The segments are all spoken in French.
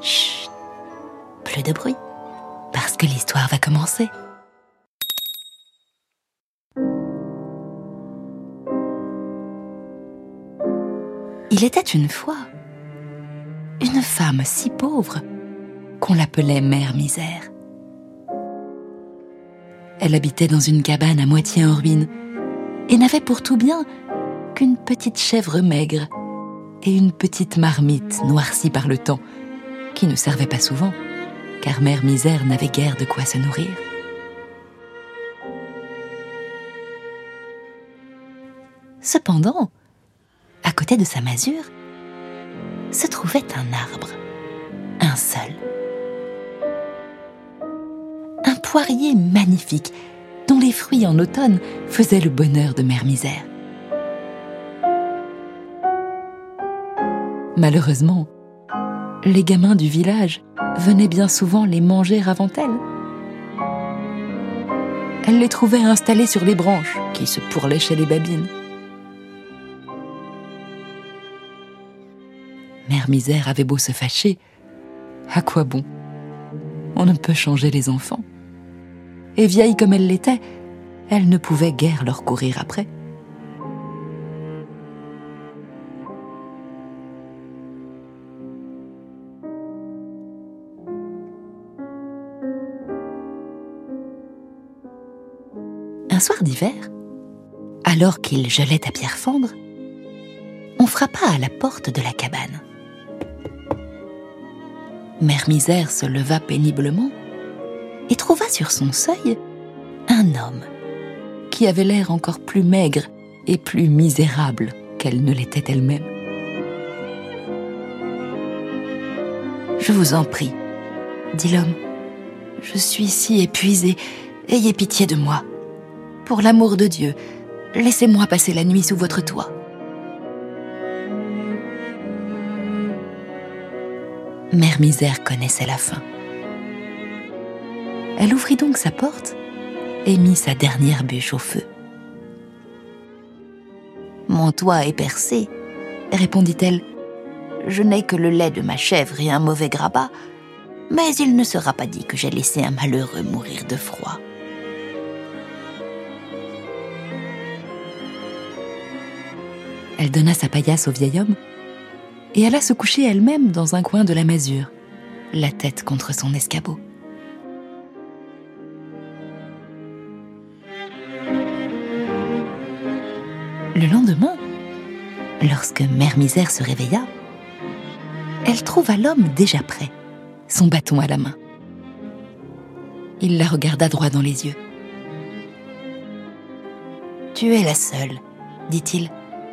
chut, plus de bruit, parce que l'histoire va commencer. Il était une fois une femme si pauvre qu'on l'appelait Mère Misère. Elle habitait dans une cabane à moitié en ruine et n'avait pour tout bien qu'une petite chèvre maigre et une petite marmite noircie par le temps, ne servait pas souvent, car Mère Misère n'avait guère de quoi se nourrir. Cependant, à côté de sa masure, se trouvait un arbre, un seul. Un poirier magnifique, dont les fruits en automne faisaient le bonheur de Mère Misère. Malheureusement, les gamins du village venaient bien souvent les manger avant elle. Elle les trouvait installés sur les branches qui se pourléchaient les babines. Mère Misère avait beau se fâcher, à quoi bon? On ne peut changer les enfants. Et vieille comme elle l'était, elle ne pouvait guère leur courir après. Un soir d'hiver, alors qu'il gelait à pierre fendre, on frappa à la porte de la cabane. Mère Misère se leva péniblement et trouva sur son seuil un homme qui avait l'air encore plus maigre et plus misérable qu'elle ne l'était elle-même. Je vous en prie, dit l'homme, je suis si épuisé, ayez pitié de moi. Pour l'amour de Dieu, laissez-moi passer la nuit sous votre toit. Mère Misère connaissait la faim. Elle ouvrit donc sa porte et mit sa dernière bûche au feu. Mon toit est percé, répondit-elle. Je n'ai que le lait de ma chèvre et un mauvais grabat, mais il ne sera pas dit que j'ai laissé un malheureux mourir de froid. Elle donna sa paillasse au vieil homme et alla se coucher elle-même dans un coin de la masure, la tête contre son escabeau. Le lendemain, lorsque Mère Misère se réveilla, elle trouva l'homme déjà prêt, son bâton à la main. Il la regarda droit dans les yeux. Tu es la seule, dit-il,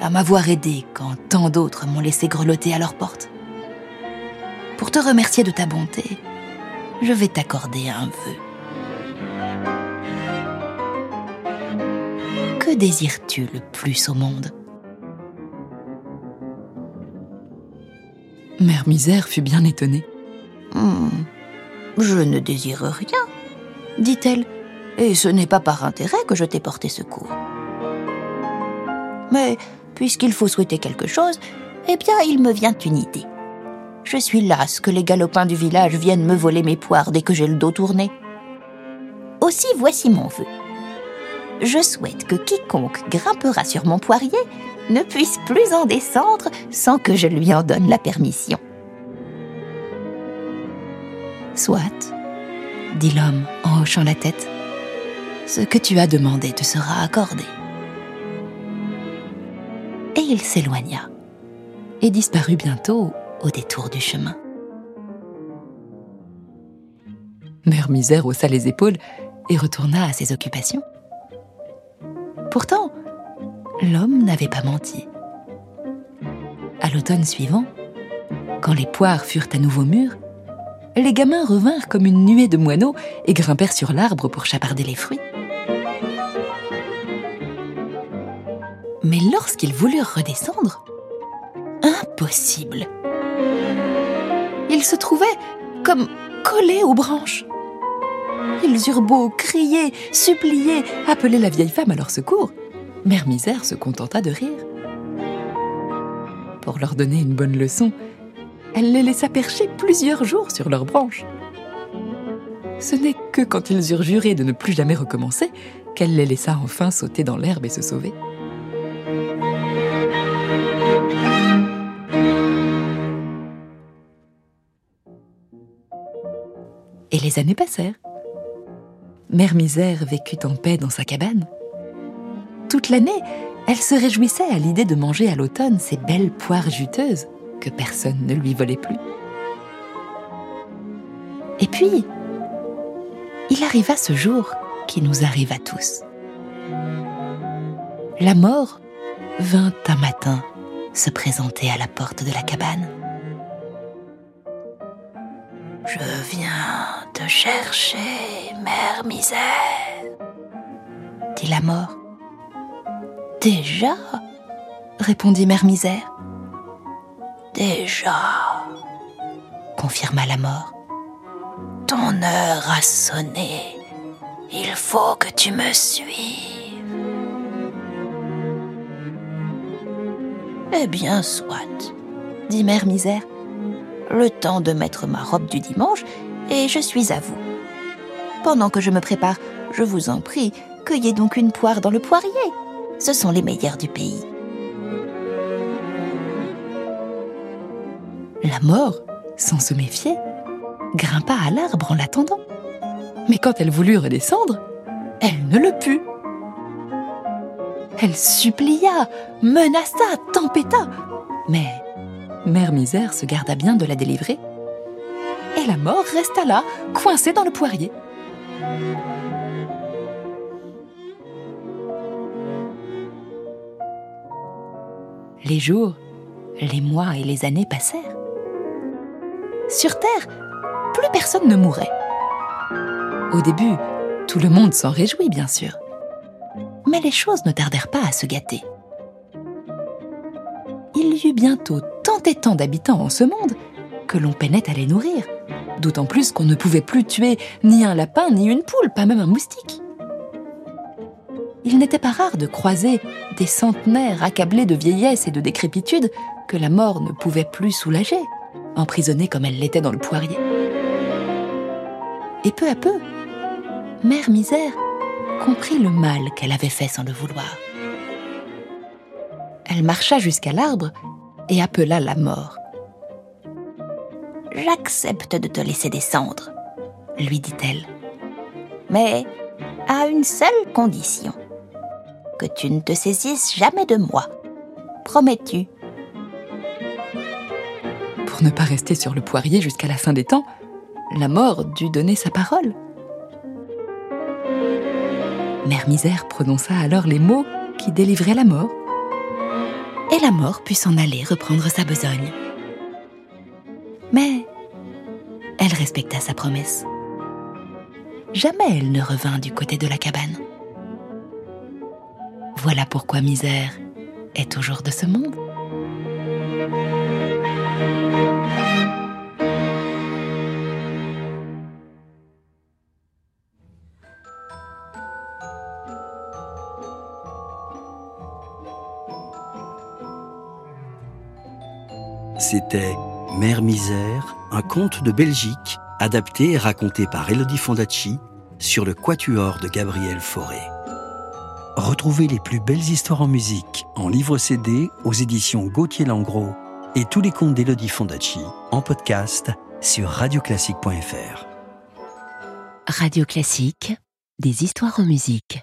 à m'avoir aidé quand tant d'autres m'ont laissé grelotter à leur porte. Pour te remercier de ta bonté, je vais t'accorder un vœu. Que désires-tu le plus au monde? Mère Misère fut bien étonnée. Hmm, je ne désire rien, dit-elle, et ce n'est pas par intérêt que je t'ai porté secours. Mais puisqu'il faut souhaiter quelque chose, eh bien, il me vient une idée. Je suis lasse que les galopins du village viennent me voler mes poires dès que j'ai le dos tourné. Aussi, voici mon vœu. Je souhaite que quiconque grimpera sur mon poirier ne puisse plus en descendre sans que je lui en donne la permission. Soit, dit l'homme en hochant la tête, ce que tu as demandé te sera accordé il s'éloigna et disparut bientôt au détour du chemin. Mère Misère haussa les épaules et retourna à ses occupations. Pourtant, l'homme n'avait pas menti. À l'automne suivant, quand les poires furent à nouveau mûres, les gamins revinrent comme une nuée de moineaux et grimpèrent sur l'arbre pour chaparder les fruits. Mais lorsqu'ils voulurent redescendre, impossible. Ils se trouvaient comme collés aux branches. Ils eurent beau crier, supplier, appeler la vieille femme à leur secours. Mère Misère se contenta de rire. Pour leur donner une bonne leçon, elle les laissa percher plusieurs jours sur leurs branches. Ce n'est que quand ils eurent juré de ne plus jamais recommencer qu'elle les laissa enfin sauter dans l'herbe et se sauver. Et les années passèrent. Mère Misère vécut en paix dans sa cabane. Toute l'année, elle se réjouissait à l'idée de manger à l'automne ces belles poires juteuses que personne ne lui volait plus. Et puis, il arriva ce jour qui nous arrive à tous. La mort vint un matin se présenter à la porte de la cabane. Je viens te chercher, mère misère, dit la mort. Déjà? répondit mère misère. Déjà, confirma la mort. Ton heure a sonné. Il faut que tu me suives. Eh bien, soit, dit Mère Misère. Le temps de mettre ma robe du dimanche et je suis à vous. Pendant que je me prépare, je vous en prie, cueillez donc une poire dans le poirier. Ce sont les meilleurs du pays. La mort, sans se méfier, grimpa à l'arbre en l'attendant. Mais quand elle voulut redescendre, elle ne le put. Elle supplia, menaça, tempêta, mais Mère Misère se garda bien de la délivrer. La mort resta là, coincée dans le poirier. Les jours, les mois et les années passèrent. Sur Terre, plus personne ne mourait. Au début, tout le monde s'en réjouit, bien sûr. Mais les choses ne tardèrent pas à se gâter. Il y eut bientôt tant et tant d'habitants en ce monde que l'on peinait à les nourrir. D'autant plus qu'on ne pouvait plus tuer ni un lapin ni une poule, pas même un moustique. Il n'était pas rare de croiser des centenaires accablés de vieillesse et de décrépitude que la mort ne pouvait plus soulager, emprisonnée comme elle l'était dans le poirier. Et peu à peu, Mère Misère comprit le mal qu'elle avait fait sans le vouloir. Elle marcha jusqu'à l'arbre et appela la mort. J'accepte de te laisser descendre, lui dit-elle. Mais à une seule condition. Que tu ne te saisisses jamais de moi. Promets-tu Pour ne pas rester sur le poirier jusqu'à la fin des temps, la mort dut donner sa parole. Mère Misère prononça alors les mots qui délivraient la mort. Et la mort put s'en aller reprendre sa besogne. Mais elle respecta sa promesse. Jamais elle ne revint du côté de la cabane. Voilà pourquoi Misère est toujours de ce monde. C'était Mère Misère, un conte de Belgique, adapté et raconté par Elodie Fondacci sur le quatuor de Gabriel Fauré. Retrouvez les plus belles histoires en musique en livre CD aux éditions Gauthier Langros et tous les contes d'Elodie Fondacci en podcast sur radioclassique.fr. Radio Classique, des histoires en musique.